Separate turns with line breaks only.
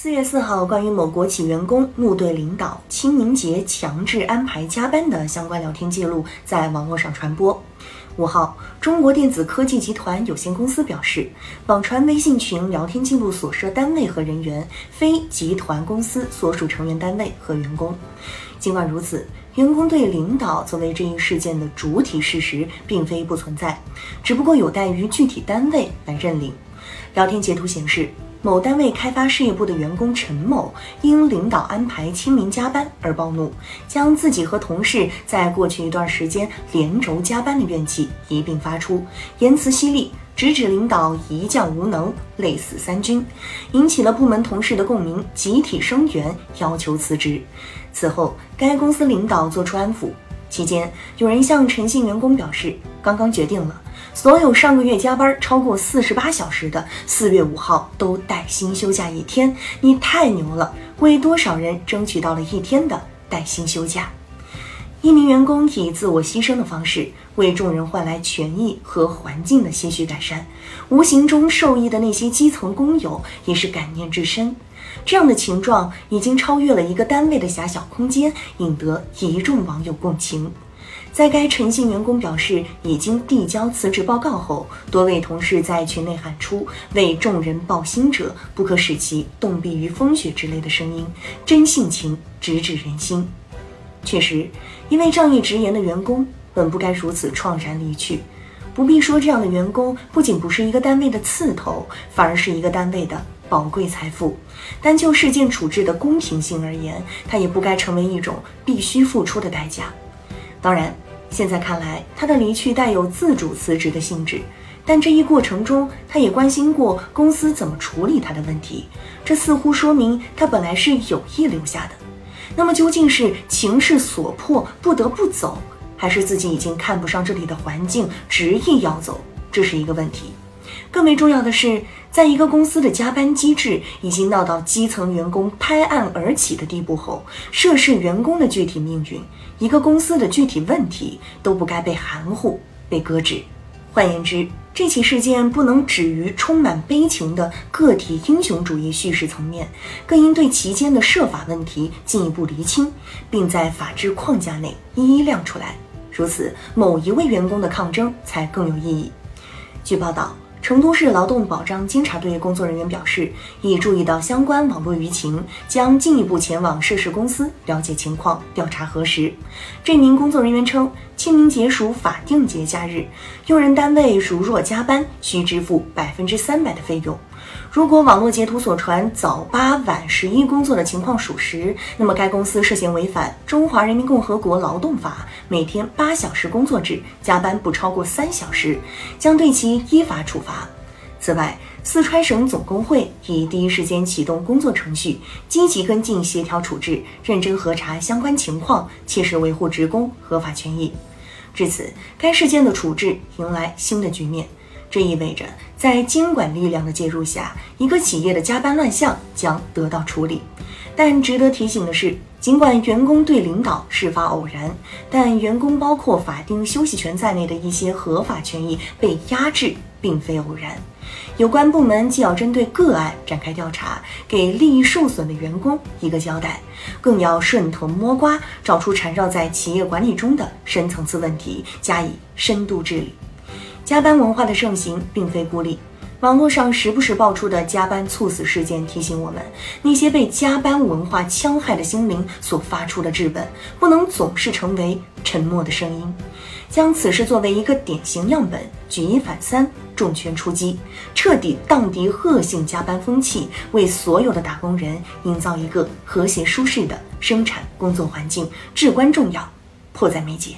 四月四号，关于某国企员工怒对领导清明节强制安排加班的相关聊天记录在网络上传播。五号，中国电子科技集团有限公司表示，网传微信群聊天记录所涉单位和人员非集团公司所属成员单位和员工。尽管如此，员工对领导作为这一事件的主体事实并非不存在，只不过有待于具体单位来认领。聊天截图显示。某单位开发事业部的员工陈某因领导安排清明加班而暴怒，将自己和同事在过去一段时间连轴加班的怨气一并发出，言辞犀利，直指领导一将无能，累死三军，引起了部门同事的共鸣，集体声援，要求辞职。此后，该公司领导作出安抚。期间，有人向陈姓员工表示，刚刚决定了，所有上个月加班超过四十八小时的，四月五号都带薪休假一天。你太牛了，为多少人争取到了一天的带薪休假？一名员工以自我牺牲的方式，为众人换来权益和环境的些许改善，无形中受益的那些基层工友也是感念至深。这样的情状已经超越了一个单位的狭小空间，引得一众网友共情。在该陈姓员工表示已经递交辞职报告后，多位同事在群内喊出“为众人抱薪者，不可使其冻毙于风雪”之类的声音，真性情，直指人心。确实，一位仗义直言的员工本不该如此怆然离去。不必说，这样的员工不仅不是一个单位的刺头，反而是一个单位的。宝贵财富，单就事件处置的公平性而言，它也不该成为一种必须付出的代价。当然，现在看来，他的离去带有自主辞职的性质，但这一过程中，他也关心过公司怎么处理他的问题，这似乎说明他本来是有意留下的。那么，究竟是情势所迫不得不走，还是自己已经看不上这里的环境，执意要走？这是一个问题。更为重要的是，在一个公司的加班机制已经闹到基层员工拍案而起的地步后，涉事员工的具体命运，一个公司的具体问题都不该被含糊、被搁置。换言之，这起事件不能止于充满悲情的个体英雄主义叙事层面，更应对其间的涉法问题进一步厘清，并在法治框架内一一亮出来。如此，某一位员工的抗争才更有意义。据报道。成都市劳动保障监察队工作人员表示，已注意到相关网络舆情，将进一步前往涉事公司了解情况，调查核实。这名工作人员称，清明节属法定节假日，用人单位如若加班，需支付百分之三百的费用。如果网络截图所传早八晚十一工作的情况属实，那么该公司涉嫌违反《中华人民共和国劳动法》，每天八小时工作制，加班不超过三小时，将对其依法处罚。此外，四川省总工会已第一时间启动工作程序，积极跟进协调处置，认真核查相关情况，切实维护职工合法权益。至此，该事件的处置迎来新的局面。这意味着，在监管力量的介入下，一个企业的加班乱象将得到处理。但值得提醒的是，尽管员工对领导事发偶然，但员工包括法定休息权在内的一些合法权益被压制，并非偶然。有关部门既要针对个案展开调查，给利益受损的员工一个交代，更要顺藤摸瓜，找出缠绕在企业管理中的深层次问题，加以深度治理。加班文化的盛行并非孤立，网络上时不时爆出的加班猝死事件提醒我们，那些被加班文化戕害的心灵所发出的质问，不能总是成为沉默的声音。将此事作为一个典型样本，举一反三，重拳出击，彻底荡涤恶性加班风气，为所有的打工人营造一个和谐舒适的生产工作环境，至关重要，迫在眉睫。